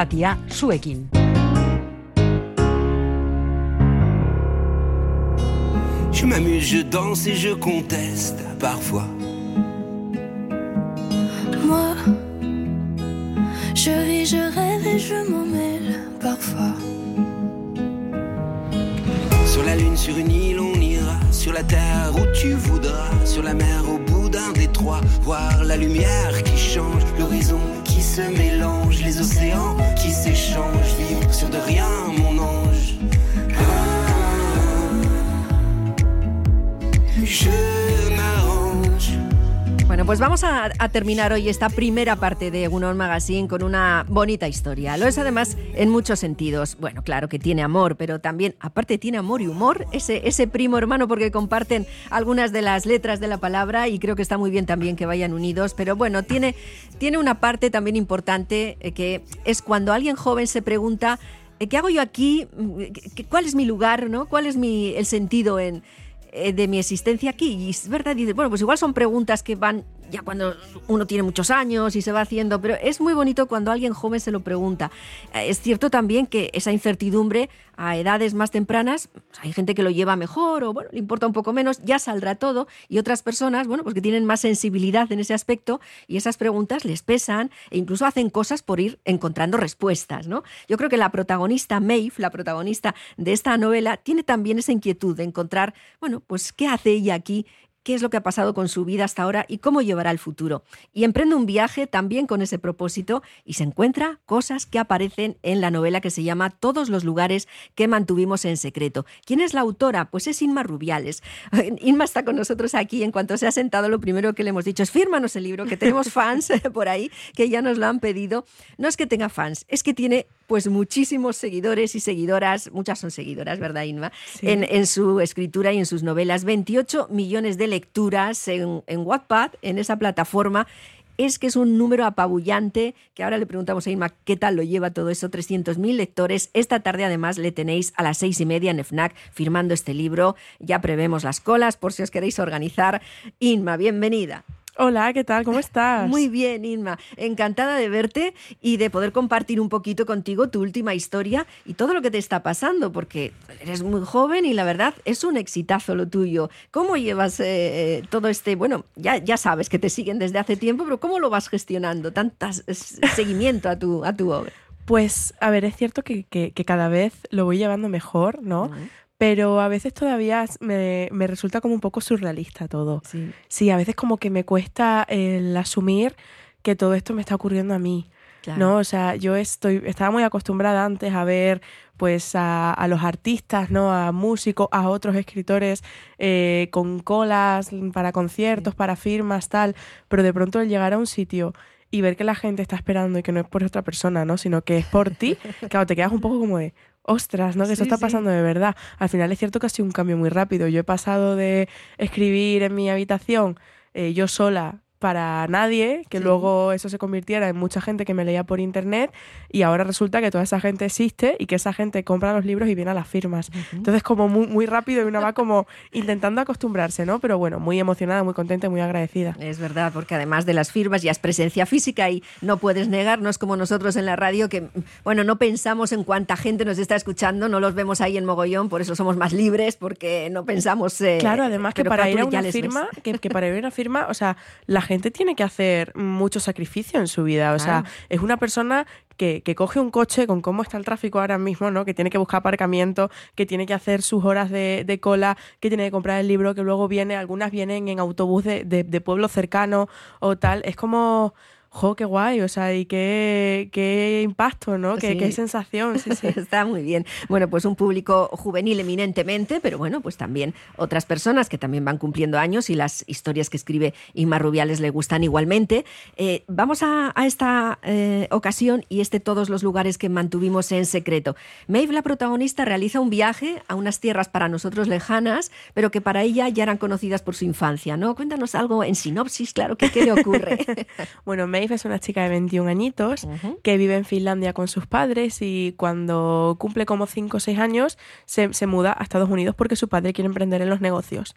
irratia zuekin. Je m'amuse, je danse et je conteste parfois. Moi, je vis, je rêve et je m'en mêle parfois. Sur la lune, sur une île, on ira. Sur la terre où tu voudras. Sur la mer, au bout d'un détroit. Voir la lumière qui change, l'horizon qui se mélange, les océans qui s'échangent. Vivre sur de rien, pues vamos a, terminar hoy esta primera parte de Egunon Magazine con una bonita historia. Lo es además en muchos sentidos. Bueno, claro que tiene amor, pero también, aparte, tiene amor y humor, ese, primo hermano, porque comparten algunas de las letras de la palabra y creo que está muy bien también que vayan unidos. Pero bueno, tiene, tiene una parte también importante eh, que es cuando alguien joven se pregunta. eh, ¿Qué hago yo aquí? ¿Qué- ¿Cuál es mi lugar? ¿no? ¿Cuál es mi, el sentido en, eh, de mi existencia aquí. Y es verdad, dices, bueno, pues igual son preguntas que van ya cuando uno tiene muchos años y se va haciendo, pero es muy bonito cuando alguien joven se lo pregunta. Eh, Es cierto también que esa incertidumbre a edades más tempranas, pues hay gente que lo lleva mejor o bueno, le importa un poco menos, ya saldrá todo, y otras personas, bueno, pues que tienen más sensibilidad en ese aspecto y esas preguntas les pesan e incluso hacen cosas por ir encontrando respuestas, ¿no? Yo creo que la protagonista Maeve, la protagonista de esta novela, tiene también esa inquietud de encontrar, bueno, pues qué hace ella aquí qué es lo que ha pasado con su vida hasta ahora y cómo llevará el futuro. Y emprende un viaje también con ese propósito y se encuentra cosas que aparecen en la novela que se llama Todos los lugares que mantuvimos en secreto. ¿Quién es la autora? Pues es Inma Rubiales. Inma está con nosotros aquí. En cuanto se ha sentado, lo primero que le hemos dicho es fírmanos el libro, que tenemos fans por ahí que ya nos lo han pedido. No es que tenga fans, es que tiene pues muchísimos seguidores y seguidoras, muchas son seguidoras, ¿verdad, Inma? Sí. En, en su escritura y en sus novelas. 28 millones de lecturas en, en Wattpad, en esa plataforma. Es que es un número apabullante, que ahora le preguntamos a Inma qué tal lo lleva todo eso, 300.000 lectores. Esta tarde además le tenéis a las seis y media en FNAC firmando este libro. Ya prevemos las colas por si os queréis organizar. Inma, bienvenida. Hola, ¿qué tal? ¿Cómo estás? Muy bien, Inma. Encantada de verte y de poder compartir un poquito contigo tu última historia y todo lo que te está pasando, porque eres muy joven y la verdad es un exitazo lo tuyo. ¿Cómo llevas eh, eh, todo este, bueno, ya, ya sabes que te siguen desde hace tiempo, pero ¿cómo lo vas gestionando? Tantas es- seguimiento a tu, a tu obra. Pues, a ver, es cierto que, que- que cada vez lo voy llevando mejor, ¿no? Pero a veces todavía me, me resulta como un poco surrealista todo. Sí. Sí, a veces como que me cuesta el asumir que todo esto me está ocurriendo a mí. Claro. ¿no? O sea, yo estoy, estaba muy acostumbrada antes a ver pues a, a los artistas, ¿no? A músicos, a otros escritores eh, con colas para conciertos, para firmas, tal. Pero de pronto el llegar a un sitio y ver que la gente está esperando y que no es por otra persona, ¿no? Sino que es por ti, claro, te quedas un poco como de, ostras, ¿no? Que eso Sí, está sí. pasando de verdad. Al final es cierto que ha sido un cambio muy rápido. Yo he pasado de escribir en mi habitación eh, yo sola para nadie, que Sí. luego eso se convirtiera en mucha gente que me leía por internet y ahora resulta que toda esa gente existe y que esa gente compra los libros y viene a las firmas. Entonces como muy, muy rápido y una va como intentando acostumbrarse, ¿no? Pero bueno, muy emocionada, muy contenta y muy agradecida. Es verdad, porque además de las firmas ya es presencia física y no puedes negar, no es como nosotros en la radio que, bueno, no pensamos en cuánta gente nos está escuchando, no los vemos ahí en mogollón, por eso somos más libres, porque no pensamos... eh, Claro, además que para ir a una firma, que, que para ir a una firma, o sea, la gente tiene que hacer mucho sacrificio en su vida. O sea, es una persona que, que coge un coche con cómo está el tráfico ahora mismo, ¿no? Que tiene que buscar aparcamiento, que tiene que hacer sus horas de, de cola, que tiene que comprar el libro, que luego viene, algunas vienen en autobús de, de, de pueblo cercano o tal. Es como. Jo, qué guay, o sea, y qué, qué impacto, ¿no? Qué, Sí. qué sensación, sí, sí. Está muy bien. Bueno, pues un público juvenil eminentemente, pero bueno, pues también otras personas que también van cumpliendo años y las historias que escribe Inma Rubiales le gustan igualmente. Eh, vamos a, a esta eh, ocasión y este todos los lugares que mantuvimos en secreto. Maeve, la protagonista, realiza un viaje a unas tierras para nosotros lejanas, pero que para ella ya eran conocidas por su infancia, ¿no? Cuéntanos algo en sinopsis, claro, que qué le ocurre. Bueno, Maeve es una chica de 21 añitos que vive en Finlandia con sus padres y cuando cumple como 5 o 6 años se, se muda a Estados Unidos porque su padre quiere emprender en los negocios.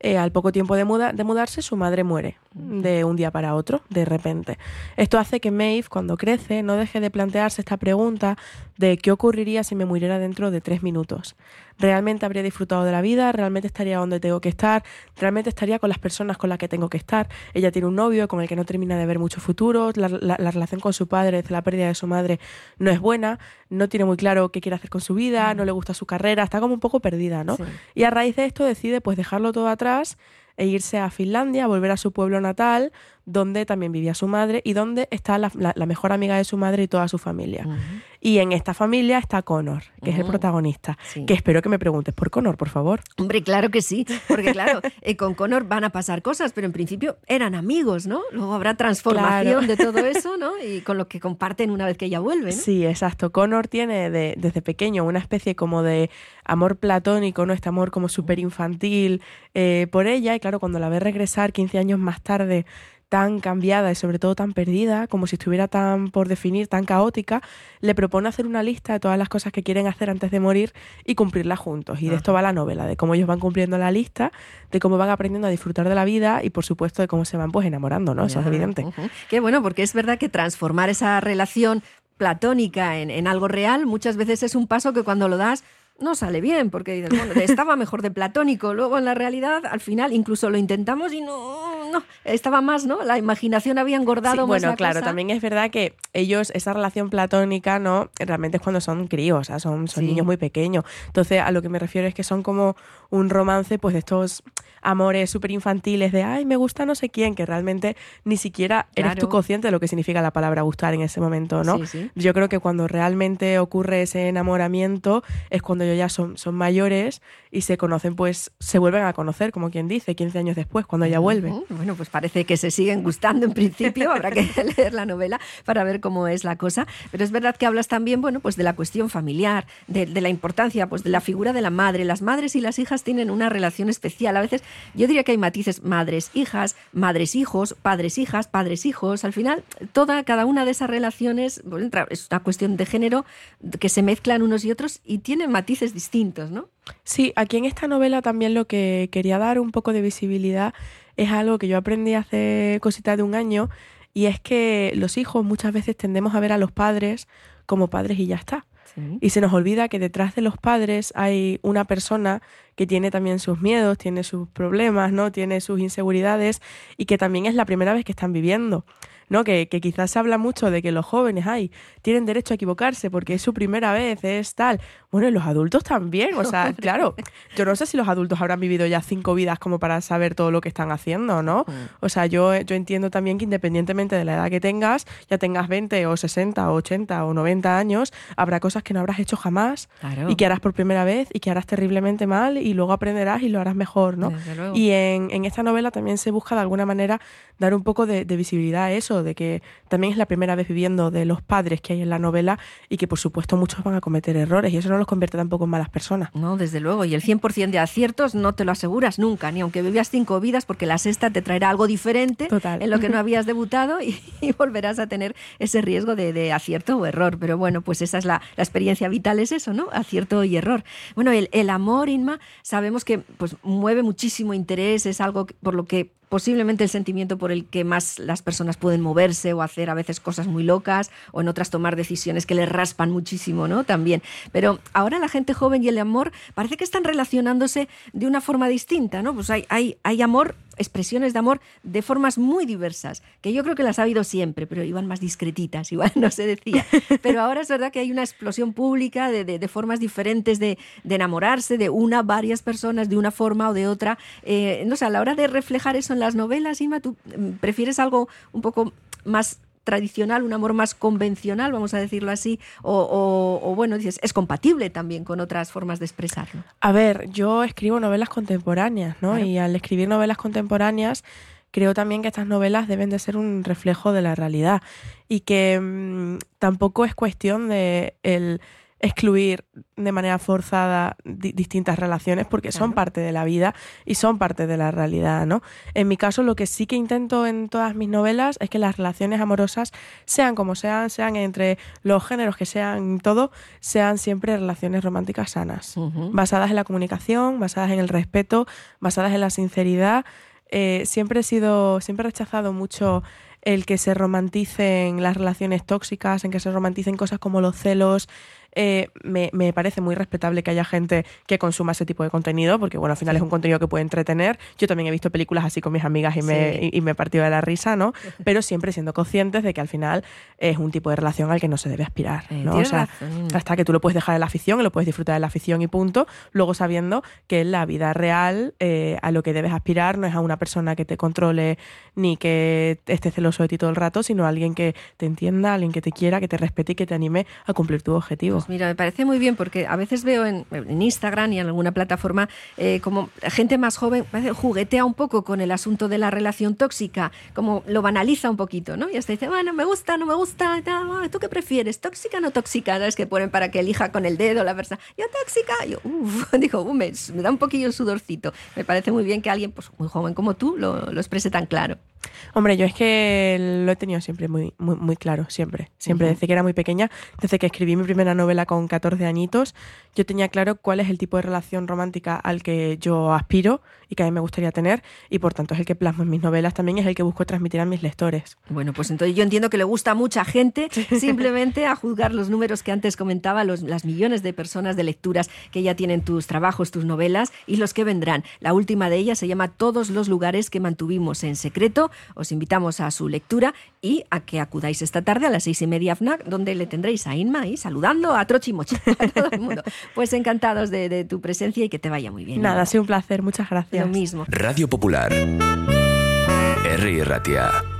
eh, al poco tiempo de, de, mudarse, su madre muere de un día para otro, de repente. Esto hace que Maeve, cuando crece, no deje de plantearse esta pregunta de qué ocurriría si me muriera dentro de tres minutos. ¿Realmente habría disfrutado de la vida? ¿Realmente estaría donde tengo que estar? ¿Realmente estaría con las personas con las que tengo que estar? Ella tiene un novio con el que no termina de ver mucho futuro, la, relación con su padre desde la pérdida de su madre no es buena, no tiene muy claro qué quiere hacer con su vida, no le gusta su carrera, está como un poco perdida, ¿no? Y a raíz de esto decide pues dejarlo todo atrás e irse a Finlandia, volver a su pueblo natal, donde también vivía su madre y donde está la, mejor amiga de su madre y toda su familia. Y en esta familia está Connor, que es el protagonista. Que espero que me preguntes por Connor, por favor. Hombre, claro que sí, porque claro, eh, con Connor van a pasar cosas, pero en principio eran amigos, ¿no? Luego habrá transformación de todo eso, ¿no? Y con lo que comparten una vez que ella vuelve. Sí, exacto. Connor tiene desde pequeño una especie como de amor platónico, ¿no? Este amor como súper infantil eh, por ella. Y claro, cuando la ve regresar 15 años más tarde tan cambiada y sobre todo tan perdida, como si estuviera tan por definir, tan caótica, le propone hacer una lista de todas las cosas que quieren hacer antes de morir y cumplirla juntos. Y de esto va la novela, de cómo ellos van cumpliendo la lista, de cómo van aprendiendo a disfrutar de la vida y por supuesto de cómo se van pues enamorando, ¿no? Eso es evidente. Qué bueno, porque es verdad que transformar esa relación platónica en, en, algo real muchas veces es un paso que cuando lo das no sale bien, porque dices, bueno, estaba mejor de platónico, luego en la realidad, al final, incluso lo intentamos y no, no, estaba más, ¿no? La imaginación había engordado más Bueno, claro, también es verdad que ellos, esa relación platónica, ¿no? Realmente es cuando son críos, o sea, son, son niños muy pequeños. Entonces, a lo que me refiero es que son como un romance, pues de estos amores súper infantiles de, ay, me gusta no sé quién, que realmente ni siquiera eres tú consciente de lo que significa la palabra gustar en ese momento, ¿no? Yo creo que cuando realmente ocurre ese enamoramiento es cuando ya son, son mayores y se conocen, pues se vuelven a conocer, como quien dice, 15 años después, cuando ella vuelve. Bueno, pues parece que se siguen gustando en principio, habrá que leer la novela para ver cómo es la cosa, pero es verdad que hablas también, bueno, pues de la cuestión familiar, de, de la importancia, pues de la figura de la madre. Las madres y las hijas tienen una relación especial. A veces yo diría que hay matices madres, hijas, madres, hijos, padres, hijas, padres, hijos. Al final, toda, cada una de esas relaciones es una cuestión de género que se mezclan unos y otros y tienen matices distintos, ¿no? Sí, aquí en esta novela también lo que quería dar un poco de visibilidad es algo que yo aprendí hace cosita de un año y es que los hijos muchas veces tendemos a ver a los padres como padres y ya está. Y se nos olvida que detrás de los padres hay una persona que tiene también sus miedos, tiene sus problemas, ¿no? Tiene sus inseguridades y que también es la primera vez que están viviendo. ¿No? Que, que, quizás se habla mucho de que los jóvenes, ay, tienen derecho a equivocarse porque es su primera vez, es tal. Bueno, y los adultos también, o sea, claro, yo no sé si los adultos habrán vivido ya cinco vidas como para saber todo lo que están haciendo, ¿no? Mm. O sea, yo, yo entiendo también que independientemente de la edad que tengas, ya tengas 20 o 60 o 80 o 90 años, habrá cosas que no habrás hecho jamás y que harás por primera vez y que harás terriblemente mal y luego aprenderás y lo harás mejor, ¿no? Y en, en, esta novela también se busca de alguna manera dar un poco de, de visibilidad a eso, de que también es la primera vez viviendo de los padres que hay en la novela y que por supuesto muchos van a cometer errores y eso no los convierte tampoco en malas personas. No, desde luego. Y el 100% de aciertos no te lo aseguras nunca, ni aunque vivas cinco vidas, porque la sexta te traerá algo diferente en lo que no habías debutado y, volverás a tener ese riesgo de, acierto o error. Pero bueno, pues esa es la, experiencia vital, es eso, ¿no? Acierto y error. Bueno, el, el amor, Inma, sabemos que pues mueve muchísimo interés, es algo por lo que posiblemente el sentimiento por el que más las personas pueden moverse o hacer a veces cosas muy locas o en otras tomar decisiones que les raspan muchísimo, ¿no? También. Pero ahora la gente joven y el amor parece que están relacionándose de una forma distinta, ¿no? Pues hay, hay, hay amor expresiones de amor de formas muy diversas, que yo creo que las ha habido siempre, pero iban más discretitas, igual no se decía. Pero ahora es verdad que hay una explosión pública de, formas diferentes de, enamorarse de una, varias personas, de una forma o de otra. Eh, no sé, a la hora de reflejar eso en las novelas, Ima, ¿tú mm, prefieres algo un poco más tradicional, un amor más convencional, vamos a decirlo así, o, bueno, dices, es compatible también con otras formas de expresarlo. A ver, yo escribo novelas contemporáneas, ¿no? Y al escribir novelas contemporáneas, creo también que estas novelas deben de ser un reflejo de la realidad y que mm, tampoco es cuestión de el excluir de manera forzada distintas relaciones porque son parte de la vida y son parte de la realidad, ¿no? En mi caso, lo que sí que intento en todas mis novelas es que las relaciones amorosas, sean como sean, sean entre los géneros que sean todo, sean siempre relaciones románticas sanas, basadas en la comunicación, basadas en el respeto, basadas en la sinceridad. Eh, siempre he sido, siempre he rechazado mucho el que se romanticen las relaciones tóxicas, en que se romanticen cosas como los celos, eh, me, parece muy respetable que haya gente que consuma ese tipo de contenido, porque bueno, al final es un contenido que puede entretener. Yo también he visto películas así con mis amigas y me, y, me he partido de la risa, ¿no? Pero siempre siendo conscientes de que al final es un tipo de relación al que no se debe aspirar, ¿no? o sea, hasta que tú lo puedes dejar en la afición y lo puedes disfrutar de la afición y punto, luego sabiendo que en la vida real eh, a lo que debes aspirar no es a una persona que te controle ni que esté celoso de ti todo el rato, sino a alguien que te entienda, alguien que te quiera, que te respete y que te anime a cumplir tu objetivo. Pues mira, me parece muy bien porque a veces veo en, Instagram y en alguna plataforma eh, como gente más joven juguetea un poco con el asunto de la relación tóxica, como lo banaliza un poquito, ¿no? Y hasta dice, bueno, me gusta, no me gusta, ¿tú qué prefieres? ¿Tóxica o no tóxica? ¿Sabes? Que ponen para que elija con el dedo la persona. Yo tóxica, yo, uff, digo, uh, me, da un poquillo el sudorcito. Me parece muy bien que alguien pues, muy joven como tú lo, lo exprese tan claro. Hombre, yo es que lo he tenido siempre muy, muy, muy claro, siempre. Siempre, desde que era muy pequeña, desde que escribí mi primera novela con 14 añitos, yo tenía claro cuál es el tipo de relación romántica al que yo aspiro y que a mí me gustaría tener, y por tanto es el que plasmo en mis novelas también, es el que busco transmitir a mis lectores. Bueno, pues entonces yo entiendo que le gusta a mucha gente, simplemente a juzgar los números que antes comentaba, los, las millones de personas de lecturas que ya tienen tus trabajos, tus novelas, y los que vendrán. La última de ellas se llama Todos los lugares que mantuvimos en secreto os invitamos a su lectura y a que acudáis esta tarde a las seis y media FNAC, donde le tendréis a Inma ahí saludando a Trochi Mochi, a todo el mundo. Pues encantados de, tu presencia y que te vaya muy bien. Nada, ha sido un placer, muchas gracias. Lo mismo. Radio Popular. R. Ratia.